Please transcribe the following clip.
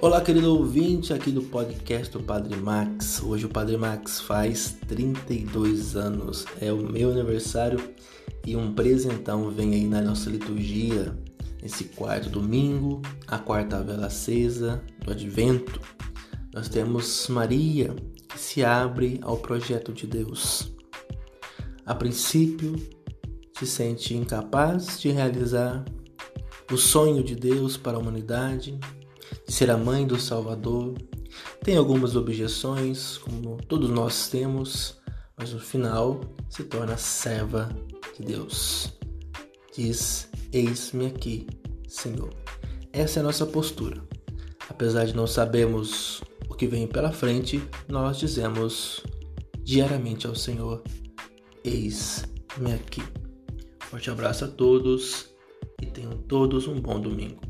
Olá, querido ouvinte aqui do podcast do Padre Max. Hoje o Padre Max faz 32 anos, é o meu aniversário e um presentão vem aí na nossa liturgia, nesse quarto domingo, a quarta vela acesa do advento. Nós temos Maria que se abre ao projeto de Deus. A princípio, se sente incapaz de realizar o sonho de Deus para a humanidade de ser a mãe do Salvador. Tem algumas objeções, como todos nós temos, mas no final se torna serva de Deus. Diz: Eis-me aqui, Senhor. Essa é a nossa postura. Apesar de não sabermos o que vem pela frente, nós dizemos diariamente ao Senhor: Eis-me aqui. Forte abraço a todos e tenham todos um bom domingo.